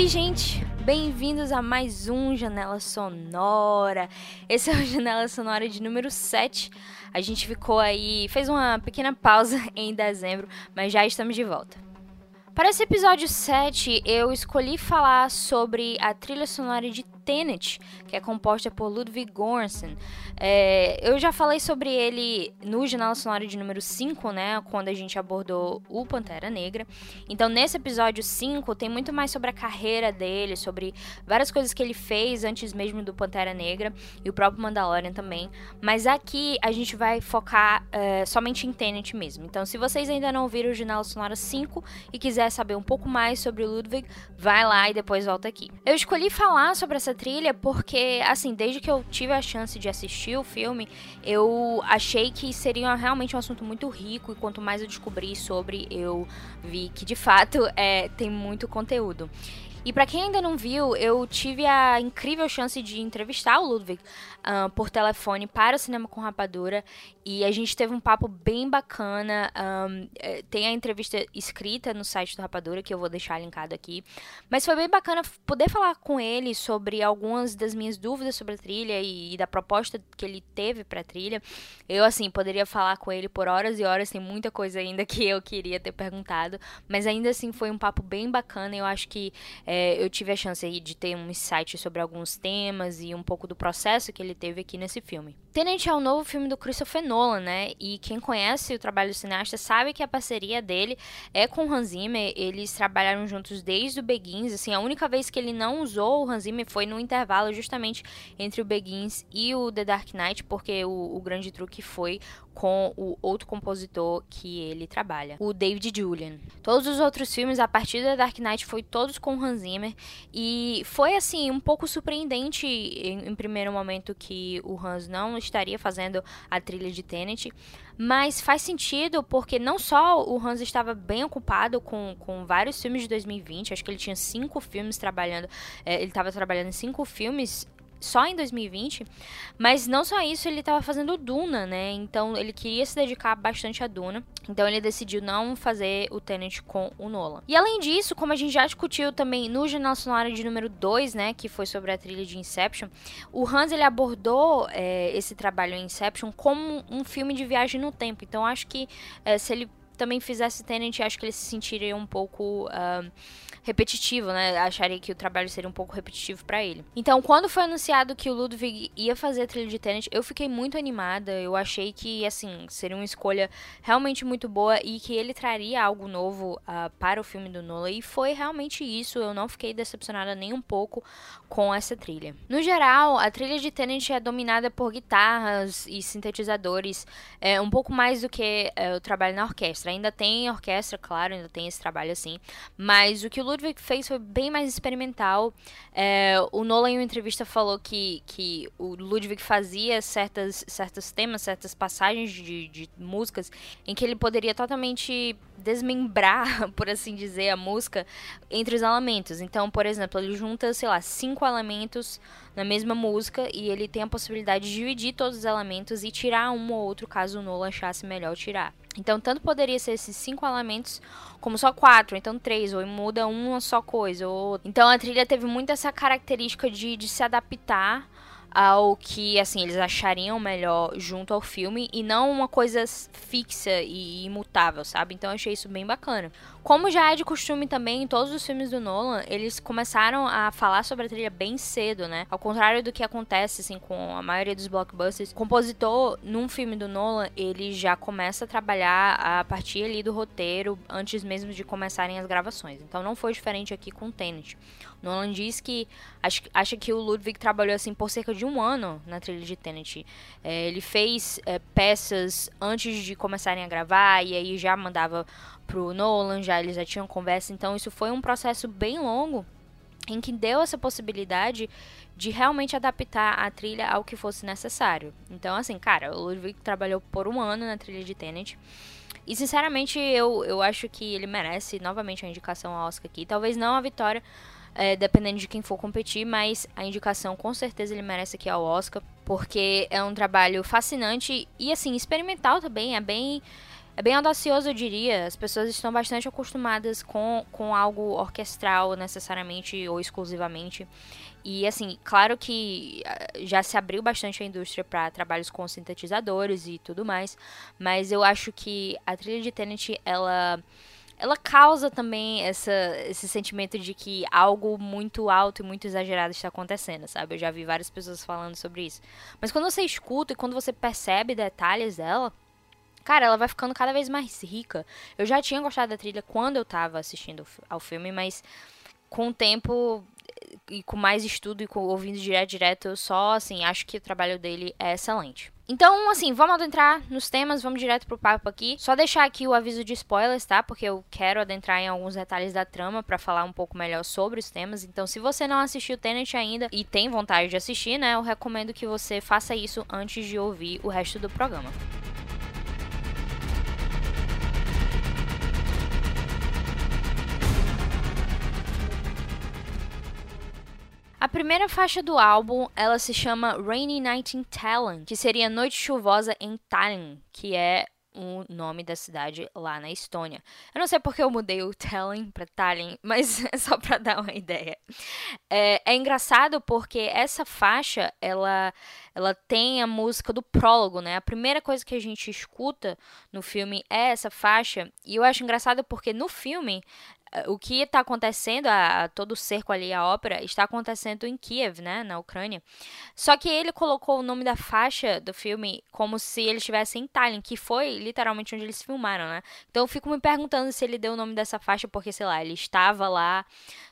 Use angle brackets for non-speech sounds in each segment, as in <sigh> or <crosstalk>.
Oi, gente! Bem-vindos a mais um Janela Sonora. Esse é o <laughs> Janela Sonora de número 7. A gente ficou aí, fez uma pequena pausa <laughs> em dezembro, mas já estamos de volta. Para esse episódio 7, eu escolhi falar sobre a trilha sonora de Tenet, que é composta por Ludwig Göransson. É, eu já falei sobre ele no Janela Sonora de número 5, né, quando a gente abordou o Pantera Negra. Então, nesse episódio 5, tem muito mais sobre a carreira dele, sobre várias coisas que ele fez antes mesmo do Pantera Negra e o próprio Mandalorian também. Mas aqui a gente vai focar é, somente em Tenet mesmo. Então, se vocês ainda não viram o Janela Sonora 5 e quiser saber um pouco mais sobre o Ludwig, vai lá e depois volta aqui. Eu escolhi falar sobre essa trilha porque, assim, desde que eu tive a chance de assistir o filme, eu achei que seria realmente um assunto muito rico e quanto mais eu descobri sobre, eu vi que de fato é, tem muito conteúdo. E para quem ainda não viu, eu tive a incrível chance de entrevistar o Ludwig uh, por telefone para o Cinema com Rapadura e a gente teve um papo bem bacana. Um, é, tem a entrevista escrita no site do Rapadura que eu vou deixar linkado aqui. Mas foi bem bacana poder falar com ele sobre algumas das minhas dúvidas sobre a trilha e, e da proposta que ele teve para a trilha. Eu, assim, poderia falar com ele por horas e horas, tem muita coisa ainda <laughs> que eu queria ter perguntado, mas ainda assim foi um papo bem bacana. Eu acho que é, eu tive a chance de ter um insight sobre alguns temas e um pouco do processo que ele teve aqui nesse filme. Tenet é o novo filme do Christopher Nolan, né? E quem conhece o trabalho do cineasta sabe que a parceria dele é com o Hans Zimmer. Eles trabalharam juntos desde o Begins. Assim, a única vez que ele não usou o Hans Zimmer foi no intervalo justamente entre o Begins e o The Dark Knight, porque o, o grande truque foi com o outro compositor que ele trabalha, o David Julian. Todos os outros filmes a partir da Dark Knight foi todos com Hans Zimmer e foi assim um pouco surpreendente em, em primeiro momento que o Hans não estaria fazendo a trilha de Tenet, mas faz sentido porque não só o Hans estava bem ocupado com, com vários filmes de 2020, acho que ele tinha cinco filmes trabalhando, é, ele estava trabalhando em cinco filmes só em 2020, mas não só isso, ele estava fazendo Duna, né? Então ele queria se dedicar bastante a Duna. Então ele decidiu não fazer o Tenet com o Nolan. E além disso, como a gente já discutiu também no Jornal Sonora de número 2, né, que foi sobre a trilha de Inception, o Hans ele abordou é, esse trabalho em Inception como um filme de viagem no tempo. Então acho que é, se ele também fizesse Tenet, acho que ele se sentiria um pouco uh, repetitivo, né? Acharia que o trabalho seria um pouco repetitivo para ele. Então, quando foi anunciado que o Ludwig ia fazer a trilha de Tenet, eu fiquei muito animada. Eu achei que, assim, seria uma escolha realmente muito boa e que ele traria algo novo uh, para o filme do Nolan. E foi realmente isso. Eu não fiquei decepcionada nem um pouco com essa trilha. No geral, a trilha de Tenet é dominada por guitarras e sintetizadores, é, um pouco mais do que é, o trabalho na orquestra. Ainda tem orquestra, claro, ainda tem esse trabalho assim, mas o que o Ludwig fez foi bem mais experimental. É, o Nolan, em uma entrevista, falou que, que o Ludwig fazia certas, certos temas, certas passagens de, de músicas em que ele poderia totalmente desmembrar, <laughs> por assim dizer, a música entre os elementos. Então, por exemplo, ele junta, sei lá, cinco elementos na mesma música e ele tem a possibilidade de dividir todos os elementos e tirar um ou outro caso o Nolan achasse melhor tirar. Então, tanto poderia ser esses cinco elementos, como só quatro, então três, ou muda uma só coisa. Ou... Então, a trilha teve muito essa característica de, de se adaptar ao que assim eles achariam melhor junto ao filme e não uma coisa fixa e imutável, sabe? Então eu achei isso bem bacana. Como já é de costume também em todos os filmes do Nolan, eles começaram a falar sobre a trilha bem cedo, né? Ao contrário do que acontece assim com a maioria dos blockbusters, o compositor num filme do Nolan, ele já começa a trabalhar a partir ali do roteiro antes mesmo de começarem as gravações. Então não foi diferente aqui com Tenet. Nolan diz que acha, que o Ludwig trabalhou assim por cerca de um ano na trilha de Tenet. É, ele fez é, peças antes de começarem a gravar e aí já mandava pro Nolan, já eles já tinham conversa, então isso foi um processo bem longo em que deu essa possibilidade de realmente adaptar a trilha ao que fosse necessário. Então, assim, cara, o Ludwig trabalhou por um ano na trilha de Tenet. E, sinceramente, eu, eu acho que ele merece novamente a indicação ao Oscar aqui. Talvez não a vitória, é, dependendo de quem for competir, mas a indicação com certeza ele merece aqui ao Oscar, porque é um trabalho fascinante e, assim, experimental também. É bem é bem audacioso, eu diria. As pessoas estão bastante acostumadas com, com algo orquestral, necessariamente ou exclusivamente. E assim, claro que ah, já se abriu bastante a indústria para trabalhos com sintetizadores e tudo mais, mas eu acho que a trilha de Tenet, ela ela causa também essa, esse sentimento de que algo muito alto e muito exagerado está acontecendo, sabe? Eu já vi várias pessoas falando sobre isso. Mas quando você escuta e quando você percebe detalhes dela, cara, ela vai ficando cada vez mais rica. Eu já tinha gostado da trilha quando eu tava assistindo ao filme, mas com o tempo e com mais estudo e com, ouvindo direto direto, eu só, assim, acho que o trabalho dele é excelente. Então, assim, vamos adentrar nos temas, vamos direto pro papo aqui. Só deixar aqui o aviso de spoilers, tá? Porque eu quero adentrar em alguns detalhes da trama para falar um pouco melhor sobre os temas. Então, se você não assistiu Tenet ainda e tem vontade de assistir, né, eu recomendo que você faça isso antes de ouvir o resto do programa. A primeira faixa do álbum, ela se chama Rainy Night in Tallinn, que seria Noite Chuvosa em Tallinn, que é o nome da cidade lá na Estônia. Eu não sei porque eu mudei o Tallinn para Tallinn, <laughs> mas é só para dar uma ideia. É, é, engraçado porque essa faixa, ela, ela tem a música do prólogo, né? A primeira coisa que a gente escuta no filme é essa faixa, e eu acho engraçado porque no filme o que está acontecendo, a, a, todo o cerco ali, a ópera, está acontecendo em Kiev, né, na Ucrânia. Só que ele colocou o nome da faixa do filme como se ele estivesse em Tallinn, que foi literalmente onde eles filmaram, né? Então eu fico me perguntando se ele deu o nome dessa faixa porque, sei lá, ele estava lá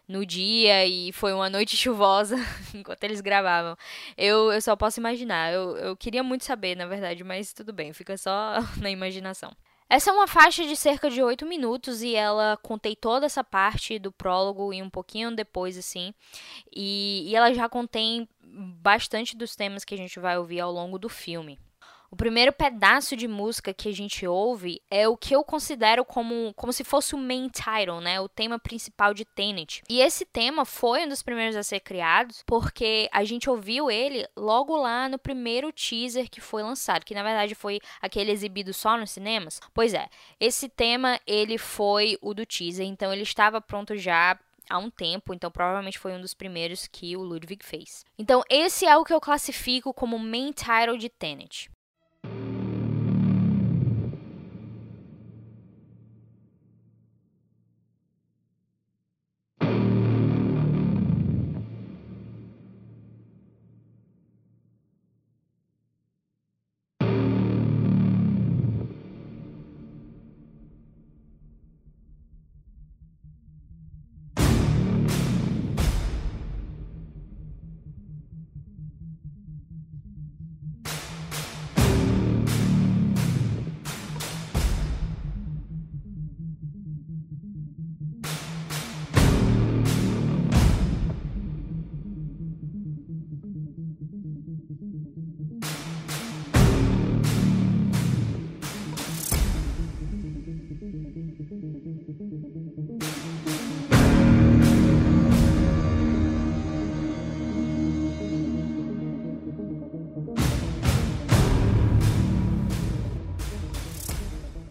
no dia e foi uma noite <laughs> chuvosa <laughs> enquanto eles gravavam. Eu, eu só posso imaginar. Eu, eu queria muito saber, na verdade, mas tudo bem, fica só <laughs> na imaginação. Essa é uma faixa de cerca de 8 minutos e ela contei toda essa parte do prólogo e um pouquinho depois, assim. E, e ela já contém bastante dos temas que a gente vai ouvir ao longo do filme. O primeiro pedaço de música que a gente ouve é o que eu considero como, como se fosse o main title, né? O tema principal de Tenet. E esse tema foi um dos primeiros a ser criados porque a gente ouviu ele logo lá no primeiro teaser que foi lançado, que na verdade foi aquele exibido só nos cinemas. Pois é, esse tema ele foi o do teaser, então ele estava pronto já há um tempo, então provavelmente foi um dos primeiros que o Ludwig fez. Então esse é o que eu classifico como main title de Tenet.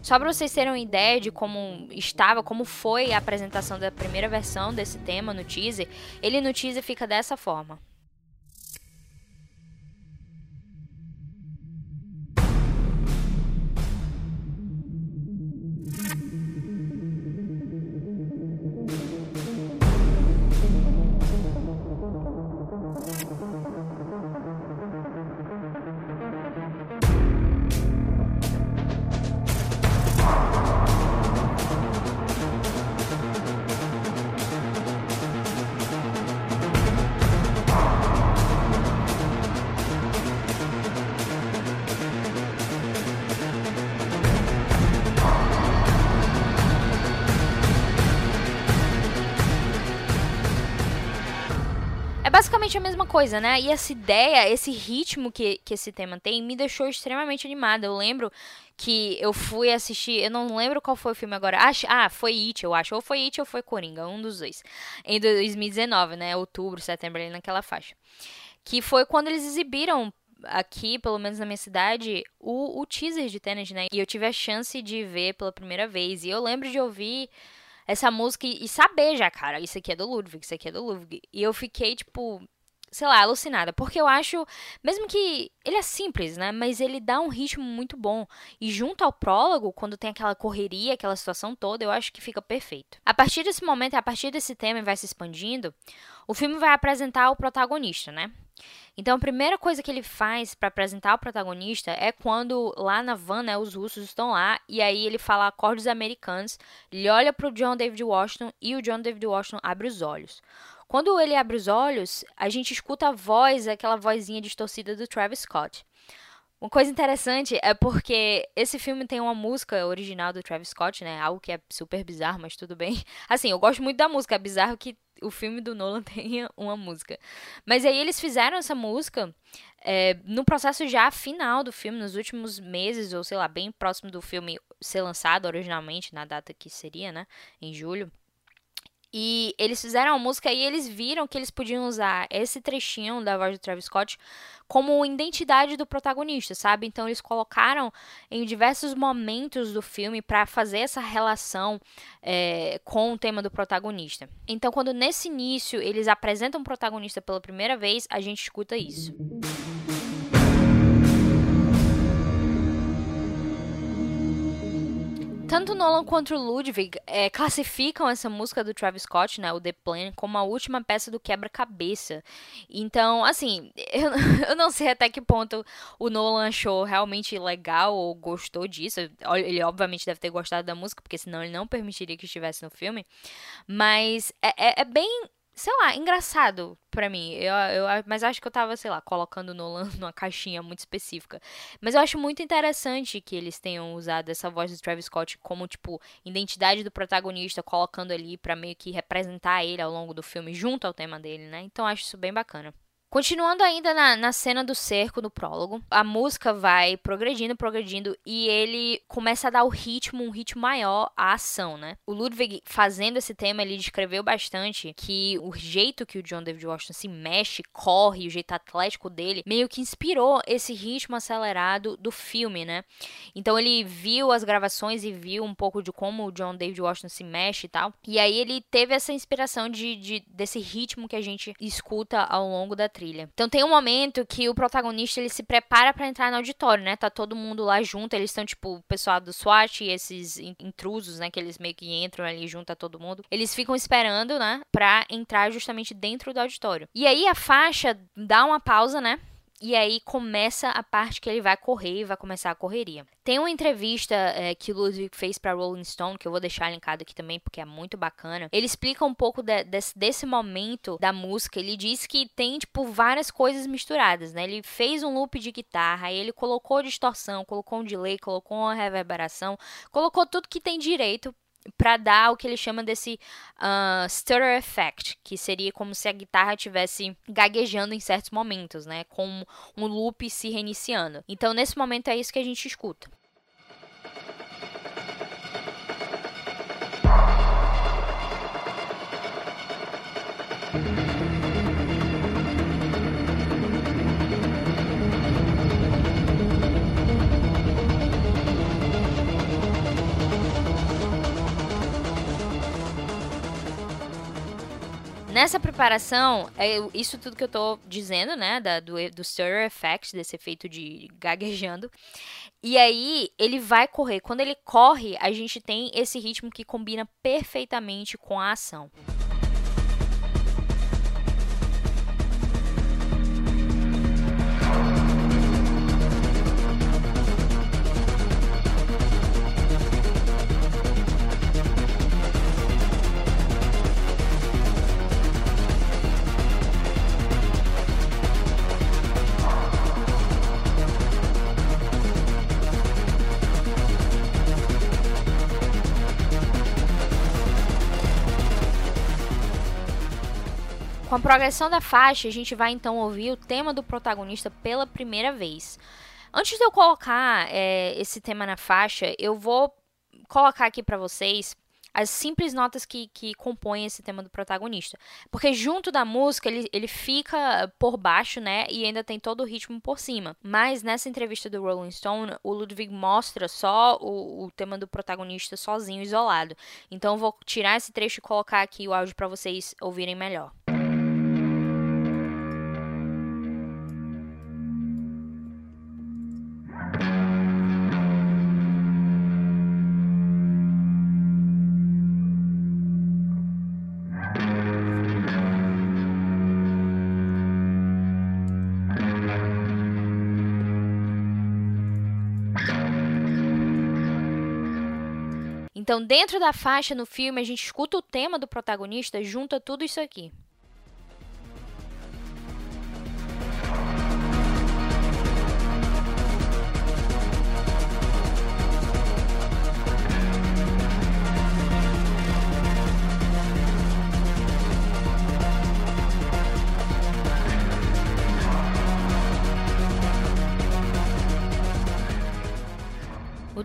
Só para vocês terem uma ideia de como estava, como foi a apresentação da primeira versão desse tema no teaser, ele no teaser fica dessa forma. Basicamente a mesma coisa, né? E essa ideia, esse ritmo que, que esse tema tem, me deixou extremamente animada. Eu lembro que eu fui assistir, eu não lembro qual foi o filme agora. Ah, foi It, eu acho. Ou foi It ou foi Coringa, um dos dois. Em 2019, né? Outubro, setembro, ali naquela faixa. Que foi quando eles exibiram aqui, pelo menos na minha cidade, o, o teaser de Tenet, né? E eu tive a chance de ver pela primeira vez. E eu lembro de ouvir essa música e saber já, cara, isso aqui é do Ludwig, isso aqui é do Ludwig. E eu fiquei, tipo, sei lá, alucinada. Porque eu acho, mesmo que ele é simples, né? Mas ele dá um ritmo muito bom. E junto ao prólogo, quando tem aquela correria, aquela situação toda, eu acho que fica perfeito. A partir desse momento, a partir desse tema vai se expandindo, o filme vai apresentar o protagonista, né? Então a primeira coisa que ele faz para apresentar o protagonista é quando lá na van, né, os russos estão lá e aí ele fala acordes americanos, ele olha pro John David Washington e o John David Washington abre os olhos. Quando ele abre os olhos, a gente escuta a voz, aquela vozinha distorcida do Travis Scott. Uma coisa interessante é porque esse filme tem uma música original do Travis Scott, né? Algo que é super bizarro, mas tudo bem. <laughs> Assim, eu gosto muito da música, é bizarro que o filme do Nolan <laughs> tenha uma música. Mas aí eles fizeram essa música é, no processo já final do filme, nos últimos meses, ou sei lá, bem próximo do filme ser lançado originalmente, na data que seria, né? Em julho. E eles fizeram a música e eles viram que eles podiam usar esse trechinho da voz do Travis Scott como identidade do protagonista, sabe? Então eles colocaram em diversos momentos do filme para fazer essa relação é, com o tema do protagonista. Então, quando nesse início eles apresentam o protagonista pela primeira vez, a gente escuta isso. Tanto Nolan quanto Ludwig é, classificam essa música do Travis Scott, né, o The Plan, como a última peça do quebra-cabeça. Então, assim, <laughs> eu, eu não sei até que ponto o Nolan achou realmente legal ou gostou disso. Ele obviamente deve ter gostado da música, porque senão ele não permitiria que estivesse no filme. Mas é, é, é bem sei lá, engraçado para mim. Eu, eu, mas acho que eu tava, sei lá, colocando Nolan <laughs> numa caixinha muito específica. Mas eu acho muito interessante que eles tenham usado essa voz do Travis Scott como, tipo, identidade do protagonista, colocando ali para meio que representar ele ao longo do filme, junto ao tema dele, né? Então acho isso bem bacana. Continuando ainda na, na cena do cerco, no prólogo, a música vai progredindo, progredindo e ele começa a dar o ritmo, um ritmo maior à ação, né? O Ludwig, fazendo esse tema, ele descreveu bastante que o jeito que o John David Washington se mexe, corre, o jeito atlético dele, meio que inspirou esse ritmo acelerado do filme, né? Então ele viu as gravações e viu um pouco de como o John David Washington se mexe e tal. E aí ele teve essa inspiração de, de desse ritmo que a gente escuta ao longo da trilha. Então tem um momento que o protagonista ele se prepara para entrar no auditório, né? Tá todo mundo lá junto, eles estão tipo o pessoal do SWAT e esses intrusos, né, que eles meio que entram ali junto a todo mundo. Eles ficam esperando, né, para entrar justamente dentro do auditório. E aí a faixa dá uma pausa, né? E aí começa a parte que ele vai correr e vai começar a correria. Tem uma entrevista é, que o Ludwig fez para Rolling Stone, que eu vou deixar linkado aqui também, porque é muito bacana. Ele explica um pouco de, desse, desse momento da música. Ele diz que tem, tipo, várias coisas misturadas, né? Ele fez um loop de guitarra, aí ele colocou distorção, colocou um delay, colocou uma reverberação, colocou tudo que tem direito para dar o que ele chama desse uh, stutter effect, que seria como se a guitarra estivesse gaguejando em certos momentos, né, com um loop se reiniciando. Então, nesse momento é isso que a gente escuta. Nessa preparação, é isso tudo que eu tô dizendo, né, da, do, do stir effect, desse efeito de gaguejando. E aí, ele vai correr. Quando ele corre, a gente tem esse ritmo que combina perfeitamente com a ação. A progressão da faixa, a gente vai então ouvir o tema do protagonista pela primeira vez. Antes de eu colocar é, esse tema na faixa, eu vou colocar aqui para vocês as simples notas que, que compõem esse tema do protagonista. Porque junto da música ele, ele fica por baixo, né? E ainda tem todo o ritmo por cima. Mas nessa entrevista do Rolling Stone, o Ludwig mostra só o, o tema do protagonista sozinho, isolado. Então eu vou tirar esse trecho e colocar aqui o áudio para vocês ouvirem melhor. Então, dentro da faixa no filme, a gente escuta o tema do protagonista, junta tudo isso aqui.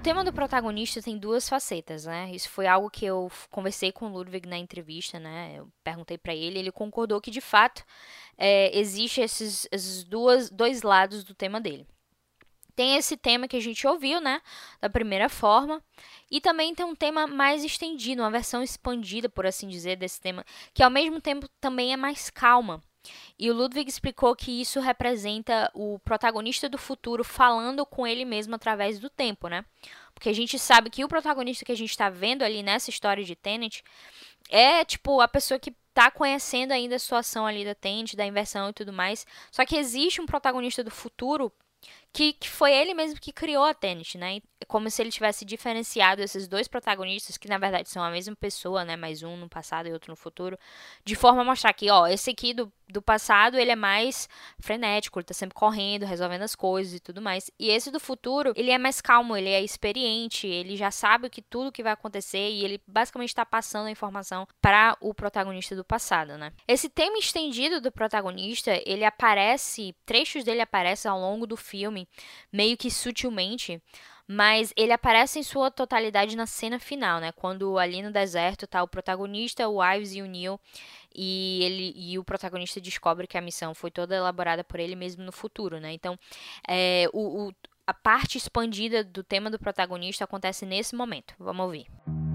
Tema do protagonista tem duas facetas, né? Isso foi algo que eu conversei com o Ludwig na entrevista, né? Eu perguntei para ele, ele concordou que de fato é, existe esses, esses duas, dois lados do tema dele. Tem esse tema que a gente ouviu, né? Da primeira forma. E também tem um tema mais estendido, uma versão expandida, por assim dizer, desse tema, que ao mesmo tempo também é mais calma. E o Ludwig explicou que isso representa o protagonista do futuro falando com ele mesmo através do tempo, né? Porque a gente sabe que o protagonista que a gente está vendo ali nessa história de Tenet é, tipo, a pessoa que tá conhecendo ainda a situação ali da Tenet, da inversão e tudo mais. Só que existe um protagonista do futuro que, que foi ele mesmo que criou a Tenet, né? É como se ele tivesse diferenciado esses dois protagonistas, que na verdade são a mesma pessoa, né? Mais um no passado e outro no futuro, de forma a mostrar que, ó, esse aqui do, do passado, ele é mais frenético, ele tá sempre correndo, resolvendo as coisas e tudo mais. E esse do futuro, ele é mais calmo, ele é experiente, ele já sabe que tudo que vai acontecer e ele basicamente está passando a informação para o protagonista do passado, né? Esse tema estendido do protagonista, ele aparece, trechos dele aparecem ao longo do filme, meio que sutilmente, mas ele aparece em sua totalidade na cena final, né? Quando ali no deserto tá o protagonista, o Ives e o Neil, e ele e o protagonista descobre que a missão foi toda elaborada por ele mesmo no futuro, né? Então, é, o, o a parte expandida do tema do protagonista acontece nesse momento. Vamos ouvir.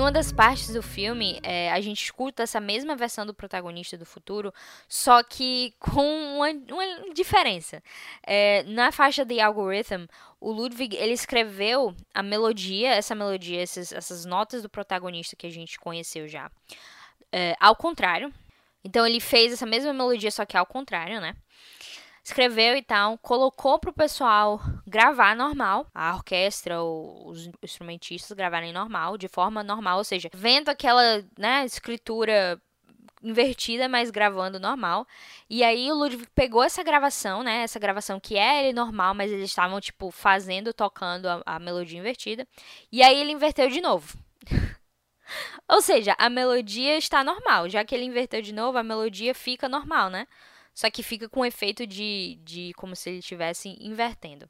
Em uma das partes do filme, é, a gente escuta essa mesma versão do protagonista do futuro, só que com uma, uma diferença. É, na faixa The Algorithm, o Ludwig ele escreveu a melodia, essa melodia, essas, essas notas do protagonista que a gente conheceu já, é, ao contrário. Então ele fez essa mesma melodia, só que ao contrário, né? Escreveu e tal, colocou pro pessoal gravar normal, a orquestra os instrumentistas gravarem normal, de forma normal, ou seja, vendo aquela, né, escritura invertida, mas gravando normal. E aí o Ludwig pegou essa gravação, né? Essa gravação que é ele normal, mas eles estavam, tipo, fazendo, tocando a, a melodia invertida. E aí ele inverteu de novo. <laughs> Ou seja, a melodia está normal. Já que ele inverteu de novo, a melodia fica normal, né? Só que fica com o efeito de, de como se ele estivesse invertendo.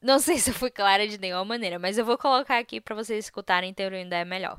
Não sei se eu fui clara de nenhuma maneira, mas eu vou colocar aqui para vocês escutarem ter uma ideia melhor.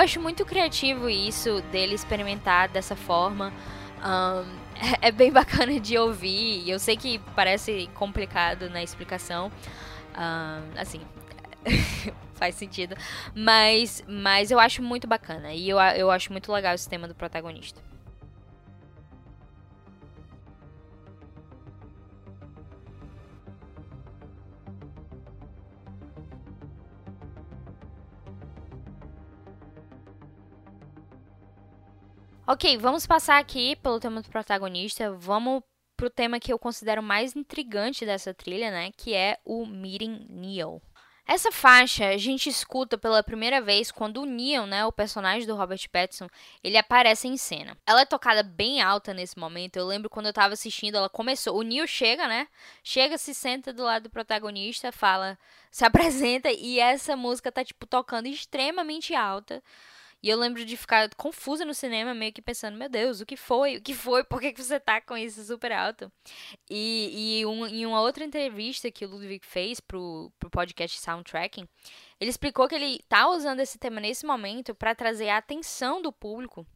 Acho muito criativo isso dele experimentar dessa forma. Um, <laughs> é bem bacana de ouvir. Eu sei que parece complicado na explicação. Um, assim, <laughs> faz sentido. Mas, mas eu acho muito bacana. E eu, eu acho muito legal esse tema do protagonista. Ok, vamos passar aqui pelo tema do protagonista. Vamos pro tema que eu considero mais intrigante dessa trilha, né? Que é o Meeting Neil. Essa faixa a gente escuta pela primeira vez quando o Neil, né, o personagem do Robert Pattinson, ele aparece em cena. Ela é tocada bem alta nesse momento. Eu lembro quando eu tava assistindo, ela começou. O Neil chega, né? Chega, se senta do lado do protagonista, fala, se <laughs> apresenta e essa música tá tipo tocando extremamente alta. E eu lembro de ficar confusa no cinema, meio que pensando, meu Deus, o que foi? O que foi? Por que, que você tá com isso super alto? E, e um, em uma outra entrevista que o Ludwig fez pro, pro podcast Soundtracking, ele explicou que ele tá usando esse tema nesse momento para trazer a atenção do público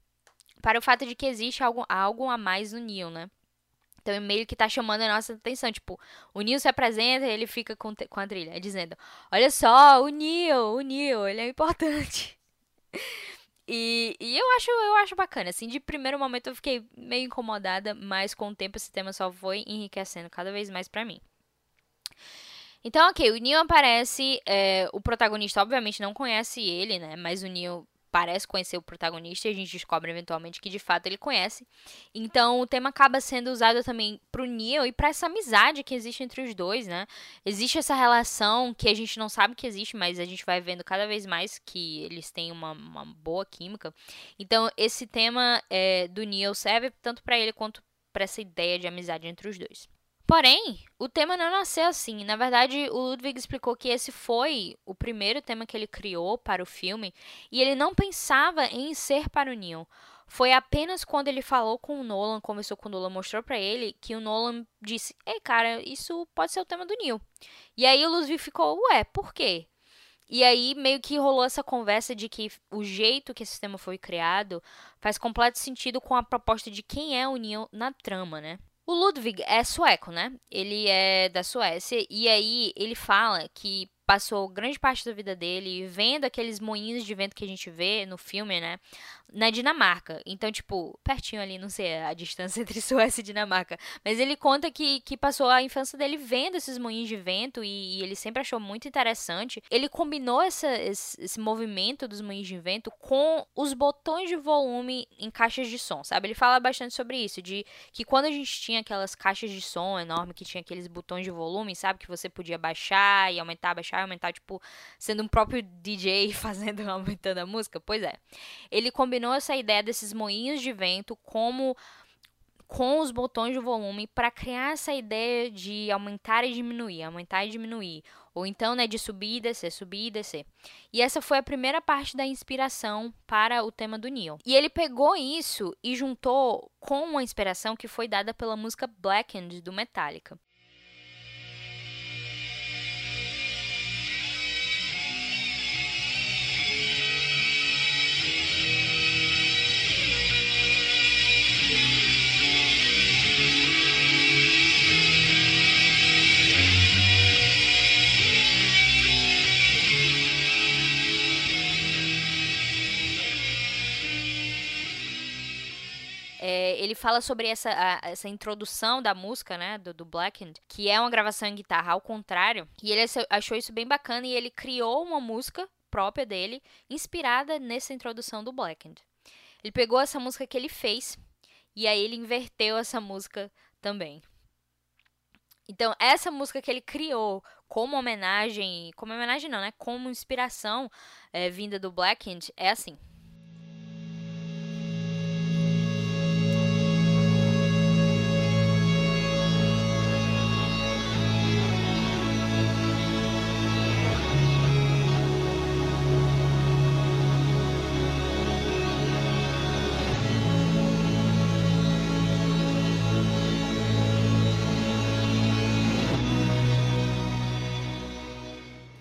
para o fato de que existe algo, algo a mais no Neil, né? Então, meio que tá chamando a nossa atenção. Tipo, o Neil se apresenta e ele fica com, com a trilha, dizendo: Olha só, o Neil, o Neil, ele é importante. E, e, eu acho eu acho bacana, assim, de primeiro momento eu fiquei meio incomodada, mas com o tempo esse tema só foi enriquecendo cada vez mais para mim. Então, ok, o Neil aparece, é, o protagonista obviamente não conhece ele, né, mas o Neil parece conhecer o protagonista e a gente descobre eventualmente que de fato ele conhece. Então o tema acaba sendo usado também pro Neil e para essa amizade que existe entre os dois, né? Existe essa relação que a gente não sabe que existe, mas a gente vai vendo cada vez mais que eles têm uma, uma boa química. Então esse tema é, do Neil serve tanto para ele quanto para essa ideia de amizade entre os dois. Porém, o tema não nasceu assim. Na verdade, o Ludwig explicou que esse foi o primeiro tema que ele criou para o filme e ele não pensava em ser para o Neil. Foi apenas quando ele falou com o Nolan, conversou com o Nolan, mostrou para ele que o Nolan disse: "Ei, cara, isso pode ser o tema do Neil". E aí o Ludwig ficou: "Ué, por quê?" E aí meio que rolou essa conversa de que o jeito que esse sistema foi criado faz completo sentido com a proposta de quem é o Neil na trama, né? O Ludwig é sueco, né? Ele é da Suécia e aí ele fala que passou grande parte da vida dele vendo aqueles moinhos de vento que a gente vê no filme, né? Na Dinamarca. Então, tipo, pertinho ali, não sei a distância <laughs> entre Suécia e Dinamarca. Mas ele conta que, que passou a infância dele vendo esses moinhos de vento e, e ele sempre achou muito interessante. Ele combinou essa, esse, esse, movimento dos moinhos de vento com os botões de volume em caixas de som, sabe? Ele fala bastante sobre isso, de que quando a gente tinha aquelas caixas de som enormes que tinha aqueles botões de volume, sabe? Que você podia baixar e aumentar, aumentar, tipo, sendo um próprio DJ <laughs> fazendo, aumentando a música. Pois é. Ele combinou essa ideia desses moinhos de vento como com os botões de volume para criar essa ideia de aumentar e diminuir, aumentar e diminuir, ou então, né, de subir e descer, subir e descer. E essa foi a primeira parte da inspiração para o tema do Neil. E ele pegou isso e juntou com uma inspiração que foi dada pela música Blackened do Metallica. Ele fala sobre essa, a, essa introdução da música, né, do, do Blackened, que é uma gravação em guitarra ao contrário, e ele achou isso bem bacana e ele criou uma música própria dele, inspirada nessa introdução do Blackened. Ele pegou essa música que ele fez e aí ele inverteu essa música também. Então, essa música que ele criou como homenagem, como homenagem não, né? Como inspiração é, vinda do Blackened é assim.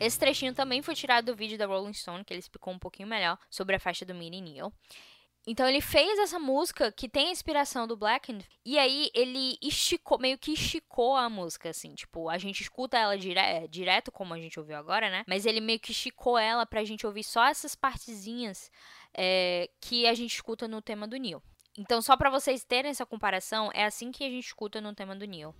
Esse trechinho também foi tirado do vídeo da Rolling Stone, que ele explicou um pouquinho melhor sobre a faixa do Mini Neil. Então ele fez essa música que tem a inspiração do Blackened e aí ele esticou, meio que esticou a música, assim, tipo, a gente escuta ela dire é, direto, como a gente ouviu agora, né? Mas ele meio que esticou ela pra gente ouvir só essas partezinhas é, que a gente escuta no tema do Neil. Então, só para vocês terem essa comparação, é assim que a gente escuta no tema do Neil.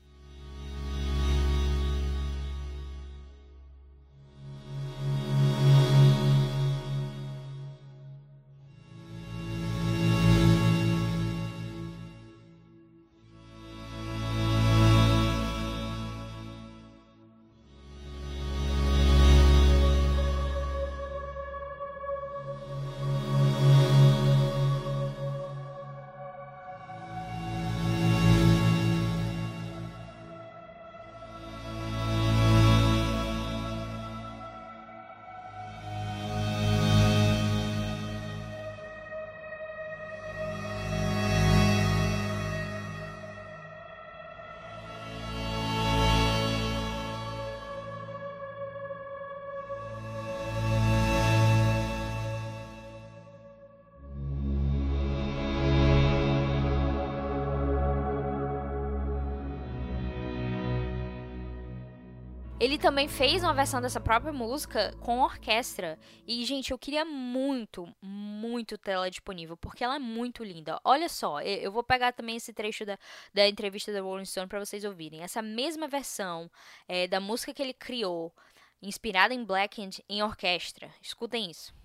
Ele também fez uma versão dessa própria música com orquestra. E, gente, eu queria muito, muito tê-la disponível, porque ela é muito linda. Olha só, eu vou pegar também esse trecho da, da entrevista da Rolling Stone para vocês ouvirem. Essa mesma versão é, da música que ele criou, inspirada em Blackened, em orquestra. Escutem isso.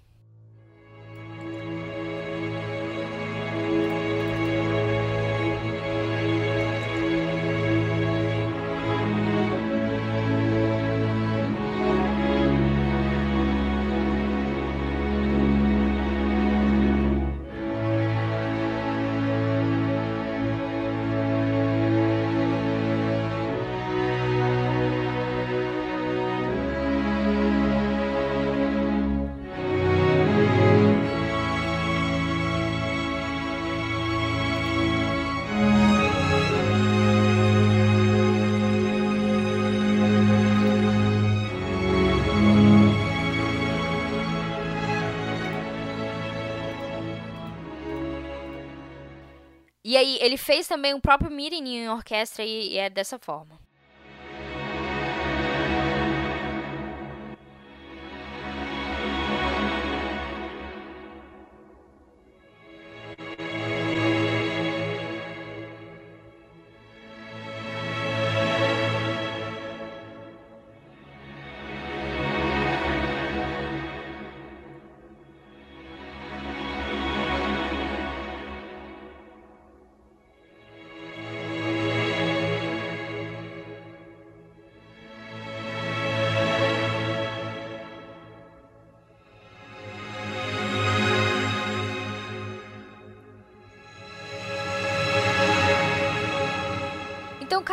E aí, ele fez também o próprio meeting em orquestra e, e é dessa forma.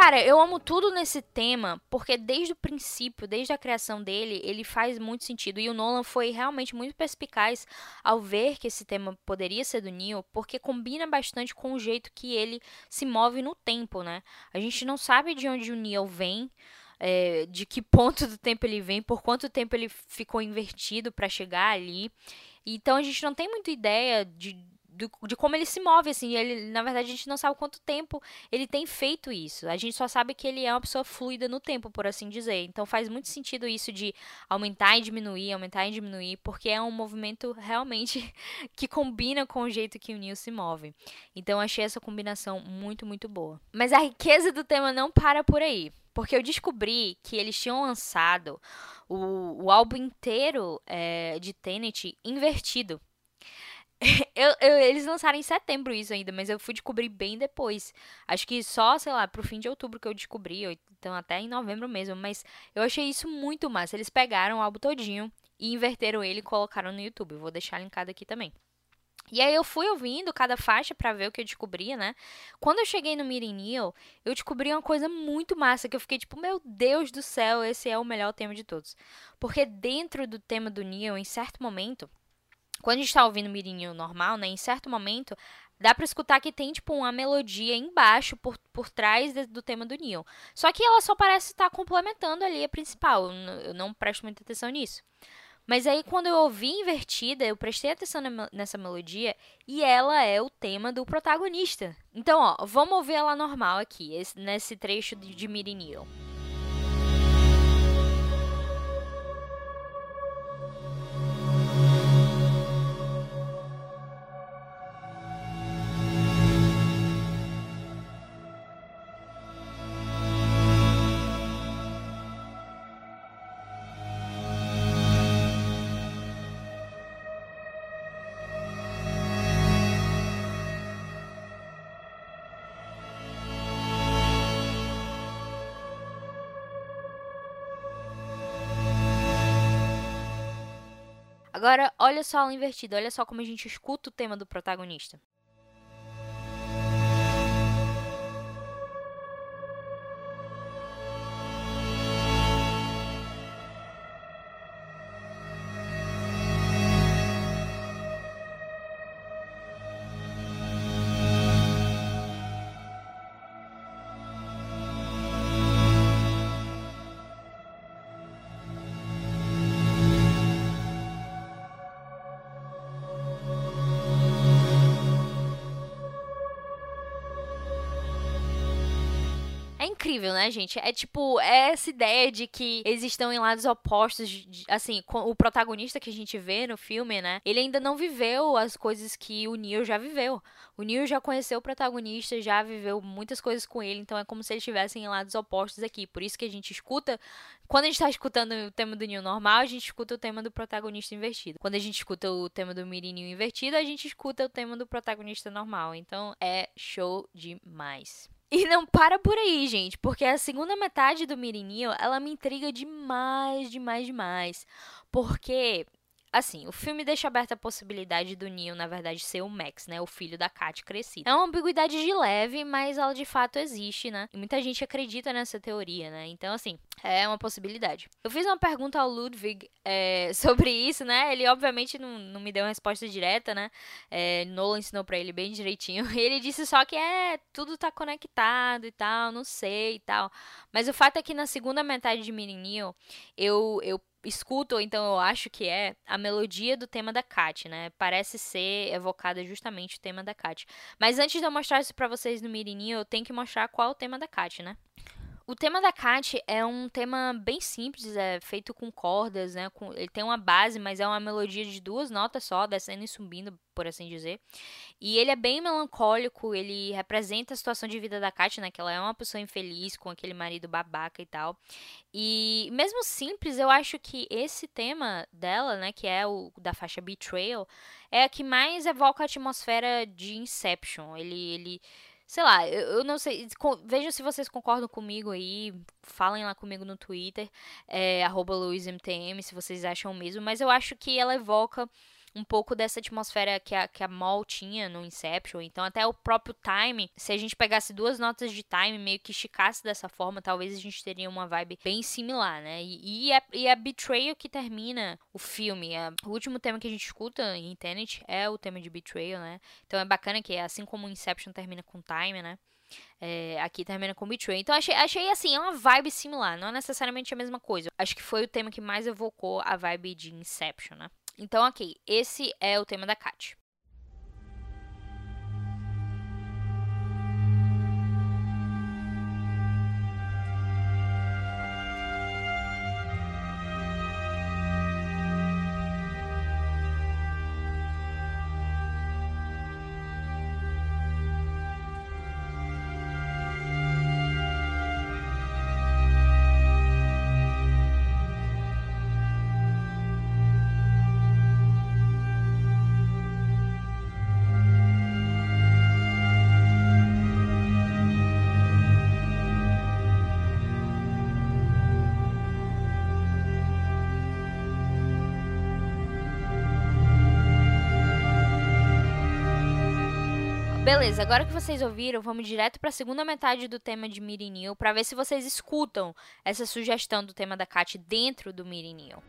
Cara, eu amo tudo nesse tema, porque desde o princípio, desde a criação dele, ele faz muito sentido. E o Nolan foi realmente muito perspicaz ao ver que esse tema poderia ser do Neil, porque combina bastante com o jeito que ele se move no tempo, né? A gente não sabe de onde o Neil vem. É, de que <laughs> ponto do tempo ele vem, por quanto tempo ele ficou invertido para chegar ali. Então a gente não tem muita ideia de de, de, como ele se move, assim. Ele, na verdade, a gente não sabe quanto tempo ele tem feito isso. A gente só sabe que ele é uma pessoa fluida no tempo, por assim dizer. Então faz muito sentido isso de aumentar e diminuir, aumentar e diminuir, porque é um movimento realmente <laughs> que combina com o jeito que o Neil se move. Então achei essa combinação muito, muito boa. Mas a riqueza do tema não para por aí. Porque eu descobri que eles tinham lançado o, o álbum inteiro é, de Tenet invertido. <laughs> Eu, eu, eles lançaram em setembro isso ainda, mas eu fui descobrir bem depois. Acho que só, sei lá, pro fim de outubro que eu descobri, então até em novembro mesmo. Mas eu achei isso muito massa. Eles pegaram o álbum todinho e inverteram ele e colocaram no YouTube. Vou deixar linkado aqui também. E aí eu fui ouvindo cada faixa para ver o que eu descobria, né? Quando eu cheguei no Neil, eu descobri uma coisa muito massa, que eu fiquei tipo, meu Deus do céu, esse é o melhor tema de todos. Porque dentro do tema do Neil, em certo momento, quando a gente tá ouvindo o Meeting Neil normal, né? Em certo momento, dá para escutar que tem tipo uma melodia embaixo por, por trás de, do tema do Neil. Só que ela só parece estar complementando ali a principal. Eu, eu não presto muita atenção nisso. Mas aí, quando eu ouvi invertida, eu prestei atenção nessa melodia e ela é o tema do protagonista. Então, ó, vamos ouvir ela normal aqui, esse, nesse trecho de, de. Agora, olha só ela invertida, olha só como a gente escuta o tema do protagonista. Incrível, né, gente? É tipo, é essa ideia de que eles estão em lados opostos, de, assim, o protagonista que a gente vê no filme, né? Ele ainda não viveu as coisas que o Neil já viveu. O Neil já conheceu o protagonista, já viveu muitas coisas com ele, então é como se eles estivessem em lados opostos aqui. Por isso que a gente escuta quando a gente tá escutando o tema do Neil normal, a gente escuta o tema do protagonista invertido. Quando a gente escuta o tema do Mirinho invertido, a gente escuta o tema do protagonista normal. Então é show demais. E não para por aí, gente, porque a segunda metade do Mirinho, ela me intriga demais, demais, demais. Porque Assim, o filme deixa aberta a possibilidade do Neo, na verdade, ser o Max, né? O filho da Kat crescido. É uma ambiguidade de leve, mas ela de fato existe, né? E muita gente acredita nessa teoria, né? Então, assim, é uma possibilidade. Eu fiz uma pergunta ao Ludwig é, <laughs> sobre isso, né? Ele, obviamente, não, não me deu uma resposta direta, né? É, Nolan ensinou pra ele bem direitinho. <laughs> E ele disse só que é, tudo tá conectado e tal, não sei e tal. Mas o fato é que na segunda metade de Neo, eu, eu escuto, ou então eu acho que é, a melodia do tema da Kat, né? Parece ser evocada justamente o tema da Kat. Mas antes de eu mostrar isso pra vocês no Mirininho, eu tenho que mostrar qual é o tema da Kat, né? O tema da Kat é um tema bem simples, é feito com cordas, né? Com, ele tem uma base, mas é uma melodia de duas notas só, descendo e subindo, por assim dizer. E ele é bem melancólico, ele representa a situação de vida da Kat, né? Que ela é uma pessoa infeliz com aquele marido babaca e tal. E mesmo simples, eu acho que esse tema dela, né? Que é o da faixa Betrayal, é a que mais evoca a atmosfera de Inception. Ele. ele Sei lá, eu, eu não sei. Vejam se vocês concordam comigo aí. Falem lá comigo no Twitter, é, LuizMTM, se vocês acham mesmo. Mas eu acho que ela evoca um pouco dessa atmosfera que a, que a Mall tinha no Inception. Então, até o próprio time, se a gente pegasse duas notas de time, meio que esticasse dessa forma, talvez a gente teria uma vibe bem similar, né? E, e, é, e é Betrayal que termina o filme. É, o último tema que a gente escuta em Tenet é o tema de Betrayal, né? Então é bacana que, assim como Inception termina com time, né? É, aqui termina com Betray. Então achei, achei assim, é uma vibe similar, não é necessariamente a mesma coisa. Acho que foi o tema que mais evocou a vibe de Inception, né? Então, ok, esse é o tema da Kat. Beleza, agora que vocês ouviram, vamos direto para a segunda metade do tema de Mirinil para ver se vocês escutam essa sugestão do tema da Kat dentro do Mirinil.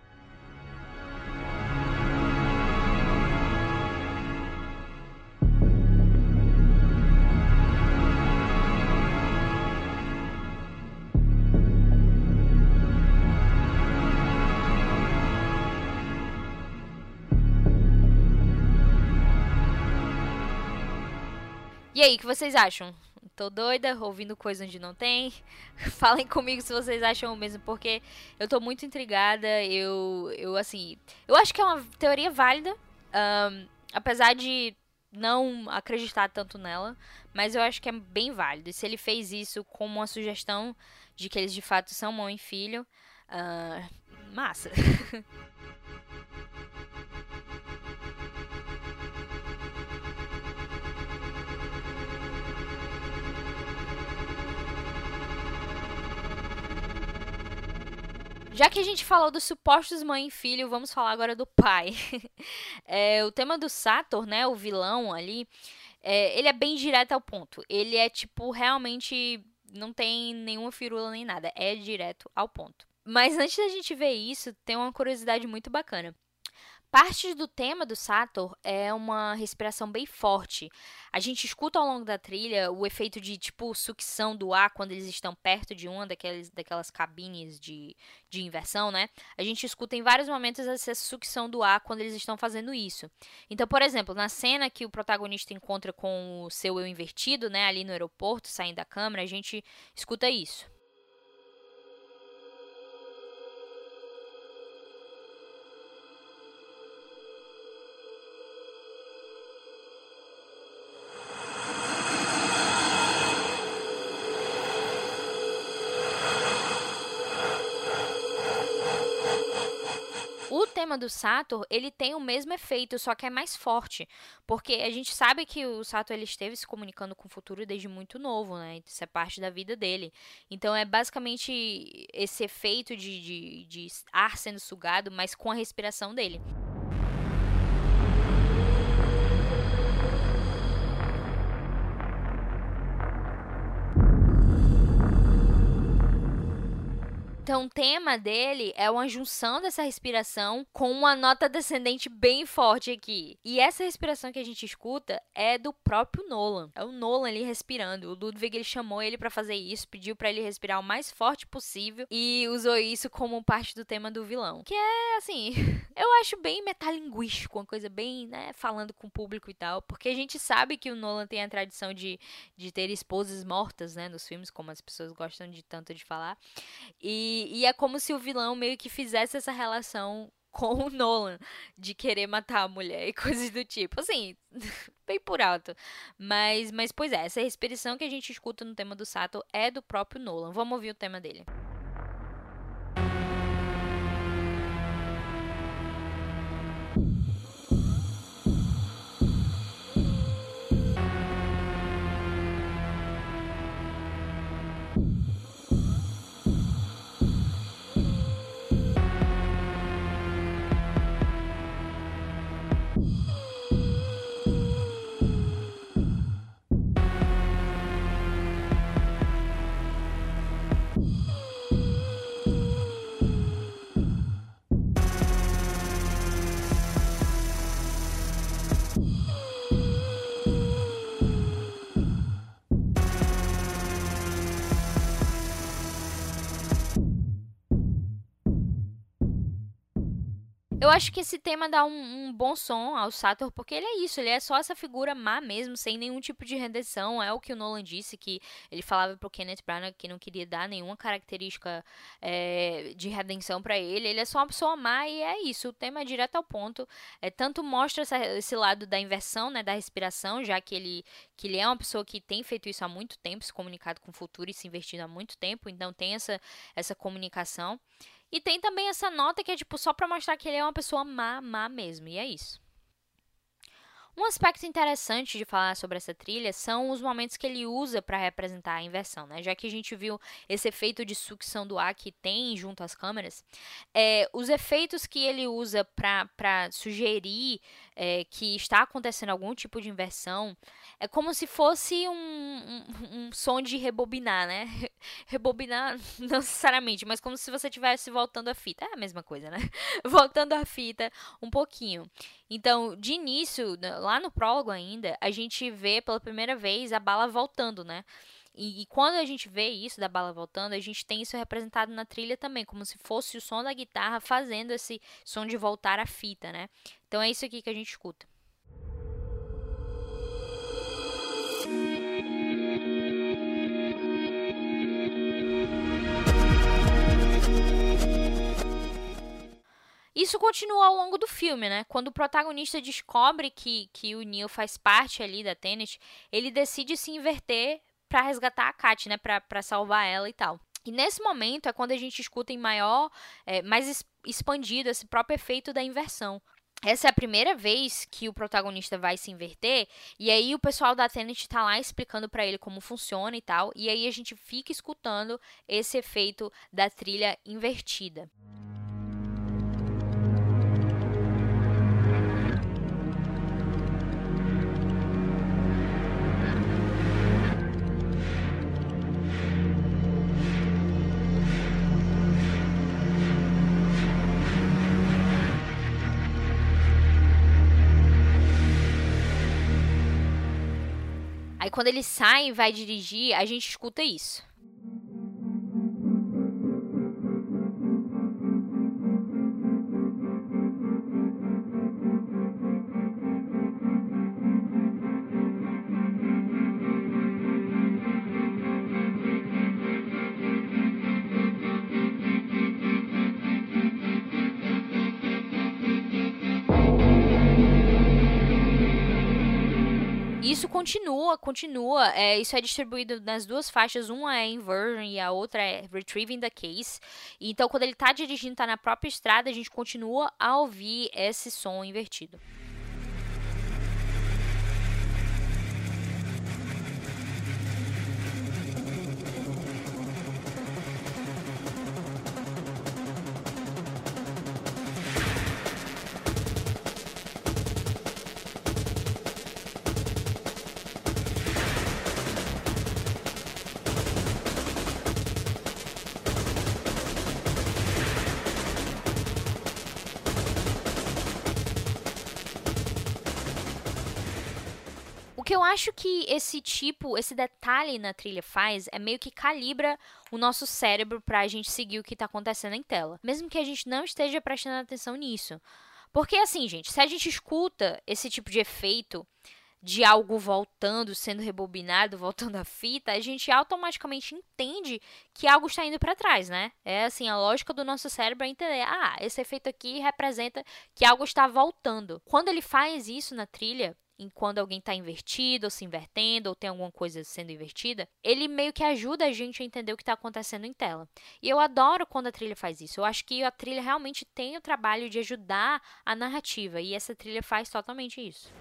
E aí, o que vocês acham? Tô doida, ouvindo coisa onde não tem. <laughs> Falem comigo se vocês acham o mesmo, porque eu tô muito intrigada. Eu, eu assim, eu acho que é uma teoria válida, um, apesar de não acreditar tanto nela, mas eu acho que é bem válido. E se ele fez isso como uma sugestão de que eles de fato são mãe e filho, uh, massa. <laughs> Já que a gente falou dos supostos mãe e filho, vamos falar agora do pai. <laughs> é, o tema do Sator, né, o vilão ali, é, ele é bem direto ao ponto. Ele é tipo realmente não tem nenhuma firula nem nada, é direto ao ponto. Mas antes da gente ver isso, tem uma curiosidade muito bacana. Parte do tema do Sator é uma respiração bem forte. A gente escuta ao longo da trilha o efeito de tipo sucção do ar quando eles estão perto de uma daqueles, daquelas cabines de, de inversão, né? A gente escuta em vários momentos essa sucção do ar quando eles estão fazendo isso. Então, por exemplo, na cena que o protagonista encontra com o seu eu invertido, né, ali no aeroporto, saindo da câmera, a gente escuta isso. Tema do Sator, ele tem o mesmo efeito, só que é mais forte. Porque a gente sabe que o Sator ele esteve se comunicando com o futuro desde muito novo, né? Isso é parte da vida dele. Então é basicamente esse efeito de, de, de ar sendo sugado, mas com a respiração dele. Então, o tema dele é uma junção dessa respiração com uma nota descendente bem forte aqui. E essa respiração que a gente escuta é do próprio Nolan. É o Nolan ali respirando. O Ludwig ele chamou ele para fazer isso, pediu para ele respirar o mais forte possível e usou isso como parte do tema do vilão. Que é assim, <laughs> eu acho bem metalinguístico, uma coisa bem, né, falando com o público e tal, porque a gente sabe que o Nolan tem a tradição de, de ter esposas mortas, né, nos filmes, como as pessoas gostam de tanto de falar. E e, é como se o vilão meio que fizesse essa relação <laughs> com o Nolan de querer matar a mulher e <laughs> coisas do tipo. Assim, <laughs> bem por alto. Mas, mas pois é, essa respiração que a gente escuta no tema do Sato é do próprio Nolan. Vamos ouvir o tema dele. Eu acho que esse tema dá um, um, bom som ao Sator, porque ele é isso, ele é só essa figura má mesmo, sem nenhum tipo de redenção. É o que o Nolan disse, que ele falava pro Kenneth Branagh que não queria dar nenhuma característica é, de redenção para ele. Ele é só uma pessoa má e é isso. O tema é direto ao ponto. É, tanto mostra essa, esse lado da inversão, né, da respiração, já que ele, que ele é uma pessoa que tem feito isso há muito tempo, se comunicado com o futuro e se investindo há muito tempo, então tem essa, essa comunicação. E tem também essa nota que é tipo só pra mostrar que ele é uma pessoa má, má mesmo. E é isso. Um aspecto interessante de falar sobre essa trilha são os momentos que ele usa para representar a inversão, né? Já que a gente viu esse efeito de sucção do ar que tem junto às câmeras, é, os efeitos que ele usa para sugerir é, que está acontecendo algum tipo de inversão, é como se fosse um, um, um som de rebobinar, né? <laughs> Rebobinar, <laughs> não necessariamente, mas como se você estivesse voltando a fita. É a mesma coisa, né? <laughs> voltando a fita um pouquinho. Então, de início, lá no prólogo ainda, a gente vê pela primeira vez a bala voltando, né? E, e, quando a gente vê isso da bala voltando, a gente tem isso representado na trilha também, como se fosse o som da guitarra fazendo esse som de voltar a fita, né? Então é isso aqui que a gente escuta. Isso continua ao longo do filme, né? Quando o protagonista descobre que, que o Neil faz parte ali da Tenet, ele decide se inverter para resgatar a Kat, né? Pra, salvar ela e tal. E nesse momento é quando a gente escuta em maior, é, mais expandido esse próprio efeito da inversão. Essa é a primeira vez que o protagonista vai se inverter, e aí o pessoal da Tenet tá lá explicando para ele como funciona e tal, e aí a gente fica escutando esse efeito da trilha invertida. Aí quando ele sai e vai dirigir, a gente escuta isso. Continua, continua. É, isso é distribuído nas duas faixas. Uma é Inversion e a outra é Retrieving the Case. Então, quando ele está dirigindo, está na própria estrada, a gente continua a ouvir esse som invertido. Acho que esse tipo, esse detalhe na trilha faz é meio que calibra o nosso cérebro para a gente seguir o que está acontecendo em tela, mesmo que a gente não esteja prestando atenção nisso. Porque assim, gente, se a gente escuta esse tipo de efeito de algo voltando, sendo rebobinado, <laughs> voltando a fita, a gente automaticamente entende que algo está indo para trás, né? É assim, a lógica do nosso cérebro é entender, ah, esse efeito aqui representa que algo está voltando. Quando ele faz isso na trilha, em quando alguém está invertido, ou se invertendo, ou tem alguma coisa sendo invertida, ele meio que ajuda a gente a entender o que está acontecendo em tela. E eu adoro quando a trilha faz isso. Eu acho que a trilha realmente tem o trabalho de ajudar a narrativa, e essa trilha faz totalmente isso.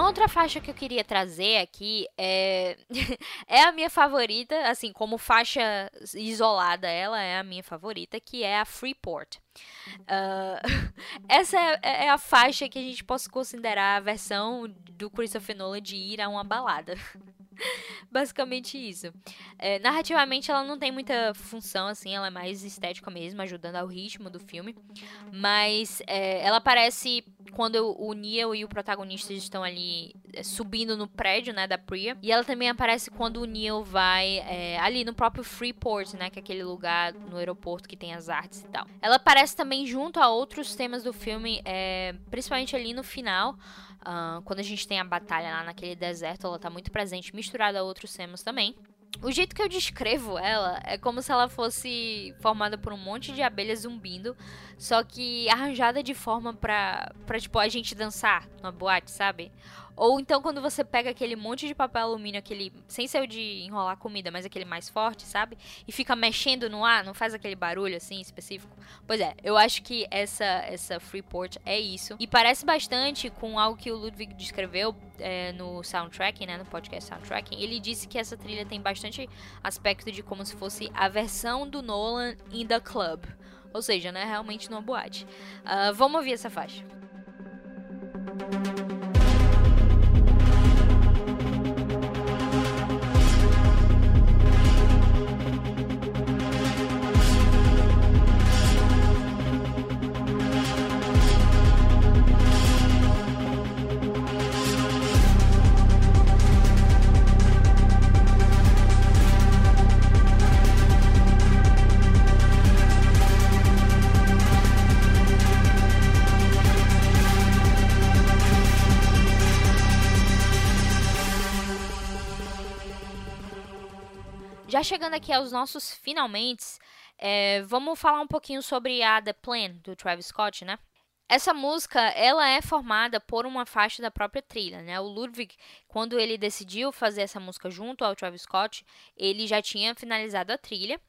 Uma outra faixa que eu queria trazer aqui é, <laughs> é a minha favorita, assim, como faixa isolada, ela é a minha favorita, que é a Freeport. Uh, <laughs> essa é, é, a faixa que a gente pode considerar a versão do Christopher Nolan de ir a uma balada. <laughs> Basicamente isso. É, narrativamente ela não tem muita função, assim, ela é mais estética mesmo, ajudando ao ritmo do filme. Mas é, ela aparece quando o Neil e o protagonista estão ali é, subindo no prédio, né, da Priya. E ela também aparece quando o Neil vai é, ali no próprio Freeport, né, que é aquele lugar no aeroporto que tem as artes e tal. Ela aparece também junto a outros temas do filme, é, principalmente ali no final. Uh, quando a gente tem a batalha lá naquele deserto, ela tá muito presente, misturada a outros temas também. O jeito que eu descrevo ela é como se ela fosse formada por um monte de abelhas zumbindo, só que arranjada de forma pra, pra tipo, a gente dançar numa boate, sabe? Ou então quando você pega aquele monte de papel alumínio, aquele. sem ser o de enrolar comida, mas aquele mais forte, sabe? E fica mexendo no ar, não faz aquele barulho assim específico. Pois é, eu acho que essa, essa Freeport é isso. E parece bastante com algo que o Ludwig descreveu é, no soundtracking, né? No podcast soundtracking. Ele disse que essa trilha tem bastante aspecto de como se fosse a versão do Nolan in the club. Ou seja, né? Realmente numa boate. Uh, vamos ouvir essa faixa. Já chegando aqui aos nossos finalmente, é, vamos falar um pouquinho sobre a The Plan do Travis Scott, né? Essa música, ela é formada por uma faixa da própria trilha, né? O Ludwig, quando ele decidiu fazer essa música junto ao Travis Scott, ele já tinha finalizado a trilha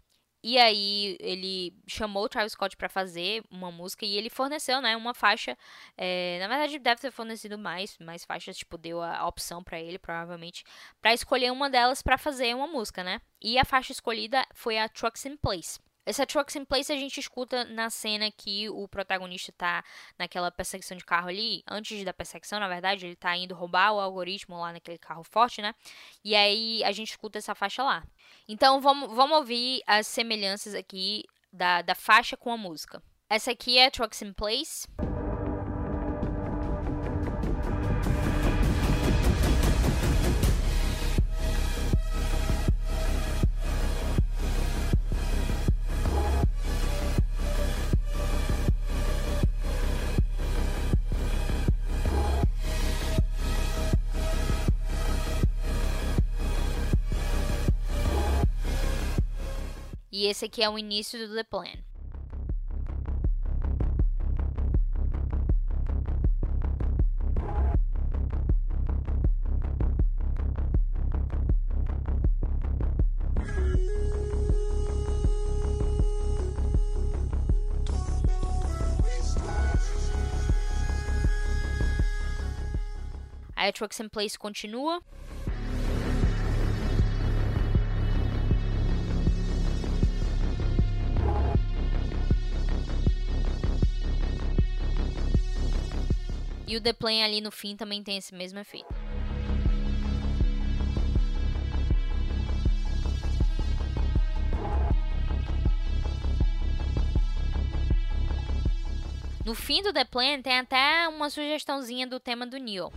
e aí ele chamou o Travis Scott para fazer uma música e ele forneceu, né, uma faixa. É, na verdade, deve ter fornecido mais, mais faixas, tipo, deu a opção para ele, provavelmente, para escolher uma delas para fazer uma música, né? E a faixa escolhida foi a Trucks in Place. Essa Trucks in Place a gente escuta na cena que o protagonista tá naquela perseguição de carro ali. Antes da perseguição, na verdade, ele tá indo roubar o algoritmo lá naquele carro forte, né? E aí a gente escuta essa faixa lá. Então vamos, vamos ouvir as semelhanças aqui da, da faixa com a música. Essa aqui é Trucks in Place. E esse aqui é o início do The Plan. A Trucks in Place continua. E o The Plane ali no fim também tem esse mesmo efeito. No fim do The Plan tem até uma sugestãozinha do tema do Neil.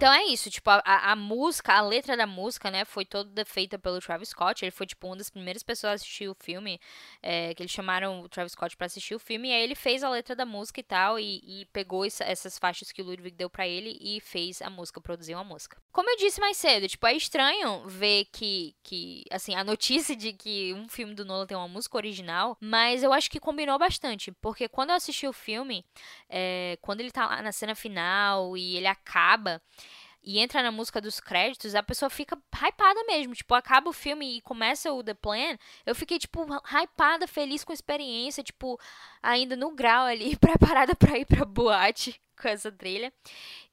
Então é isso, tipo, a, a, música, a letra da música, né, foi toda feita pelo Travis Scott. Ele foi, tipo, uma das primeiras pessoas a assistir o filme, é, que eles chamaram o Travis Scott para assistir o filme. E aí ele fez a letra da música e tal, e, e pegou essa, essas faixas que o Ludwig deu para ele e fez a música, produziu a música. Como eu disse mais cedo, tipo, é estranho ver que, que, assim, a notícia de que um filme do Nolan tem uma música original, mas eu acho que combinou bastante, porque quando eu assisti o filme, é, quando ele tá lá na cena final e ele acaba e entra na música dos créditos, a pessoa fica hypada mesmo. Tipo, acaba o filme e começa o The Plan. Eu fiquei, tipo, hypada, feliz com a experiência, tipo, ainda no grau ali, <laughs> preparada para ir pra boate com essa trilha.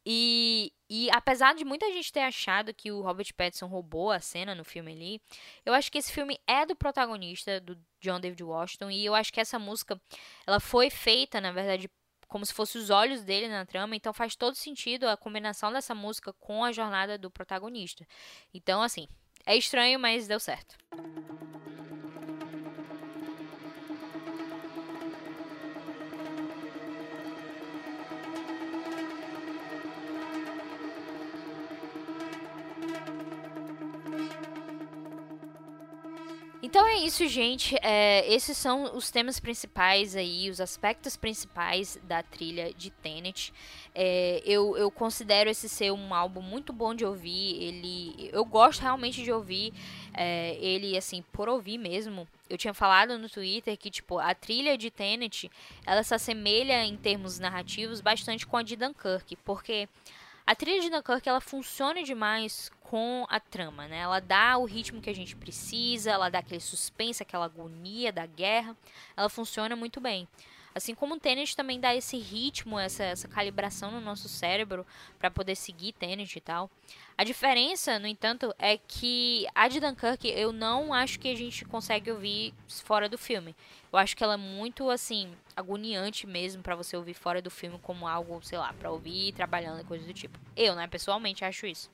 E, e apesar de muita gente ter achado que o Robert Pattinson roubou a cena no filme ali, eu acho que esse filme é do protagonista, do John David Washington, e eu acho que essa música, ela foi feita, na verdade, como se fosse os olhos dele na trama, então faz todo sentido a combinação dessa música com a jornada do protagonista. Então, assim, é estranho, mas deu certo. Então é isso, gente. É, esses são os temas principais aí, os aspectos principais da trilha de Tenet. É, eu, eu considero esse ser um álbum muito bom de ouvir. Ele, eu gosto realmente de ouvir é, ele assim por ouvir mesmo. Eu tinha falado no Twitter que tipo a trilha de Tenet ela se assemelha em termos narrativos bastante com a de Dunkirk, porque a trilha de Dunkirk ela funciona demais com a trama, né? Ela dá o ritmo que a gente precisa, ela dá aquele suspense, aquela agonia da guerra. Ela funciona muito bem. Assim como o Tenet também dá esse ritmo, essa, essa calibração no nosso cérebro para poder seguir Tenet e tal. A diferença, no entanto, é que a de Dunkirk eu não acho que a gente consegue ouvir fora do filme. Eu acho que ela é muito, assim, agoniante mesmo para você ouvir fora do filme como algo, sei lá, pra ouvir trabalhando e coisas do tipo. Eu, né, pessoalmente acho isso.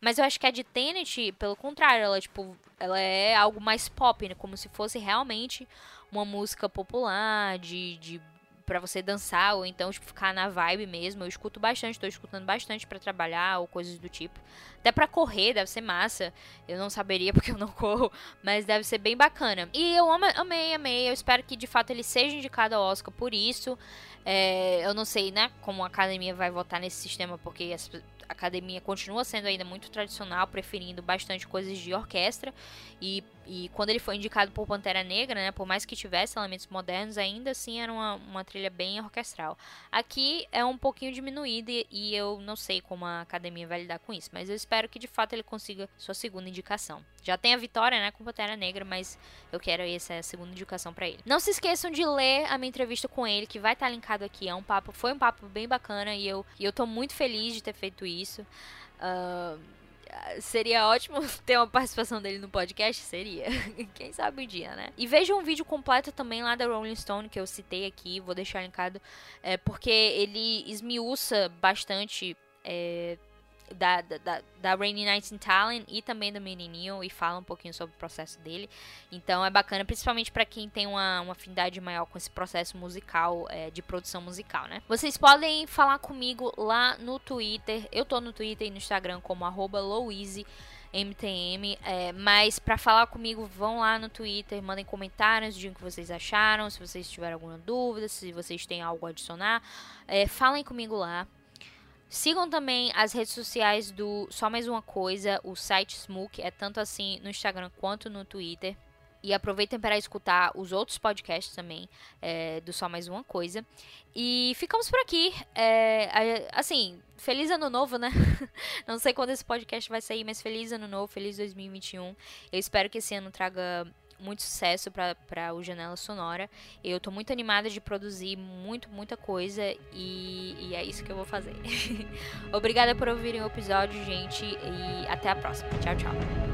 Mas eu acho que a de Tenet, pelo contrário, ela, tipo, ela é algo mais pop, né? Como se fosse realmente uma música popular, de, de para você dançar ou então tipo, ficar na vibe mesmo. Eu escuto bastante, tô escutando bastante para trabalhar ou coisas do tipo. Até para correr deve ser massa. Eu não saberia <laughs> porque eu não corro, mas deve ser bem bacana. E eu amei, amei. Eu espero que de fato ele seja indicado ao Oscar por isso. É, eu não sei, né, como a academia vai votar nesse sistema, porque a academia continua sendo ainda muito tradicional, preferindo bastante coisas de orquestra. E, e quando ele foi indicado por Pantera Negra, né, por mais que tivesse elementos modernos, ainda assim era uma, uma trilha bem orquestral. Aqui é um pouquinho diminuído e, eu não sei como a academia vai lidar com isso, mas eu espero que de fato ele consiga sua segunda indicação. Já tem a vitória, né, com Pantera Negra, mas eu quero essa segunda indicação para ele. Não se esqueçam de ler a minha entrevista com ele, que vai estar linkado aqui. É um papo, foi um papo bem bacana e eu, e eu tô muito feliz de ter feito isso. Uh, seria ótimo <laughs> ter uma participação dele no podcast? Seria. <laughs> Quem sabe um dia, né? E veja um vídeo completo também lá da Rolling Stone que eu citei aqui, vou deixar linkado, é, porque ele esmiuça bastante. É, da, da, da Rainy Nights in Talent e também do Menininho e fala um pouquinho sobre o processo dele. Então é bacana, principalmente para quem tem uma, uma afinidade maior com esse processo musical, é, de produção musical, né? Vocês podem falar comigo lá no Twitter. Eu tô no Twitter e no Instagram como arroba MTM, é, mas para falar comigo, vão lá no Twitter, mandem comentários, digam o que vocês acharam, se vocês tiverem alguma dúvida, se vocês têm algo a adicionar, é, falem comigo lá. Sigam também as redes sociais do Só Mais Uma Coisa, o site Smook, é tanto assim no Instagram quanto no Twitter. E aproveitem para escutar os outros podcasts também é, do Só Mais Uma Coisa. E ficamos por aqui. É, assim, feliz ano novo, né? <laughs> Não sei quando esse podcast vai sair, mas feliz ano novo, feliz 2021. Eu espero que esse ano traga muito sucesso para o Janela Sonora. Eu tô muito animada de produzir muito, muita coisa e, e é isso que eu vou fazer. <laughs> Obrigada por ouvirem o episódio, gente, e até a próxima. Tchau, tchau.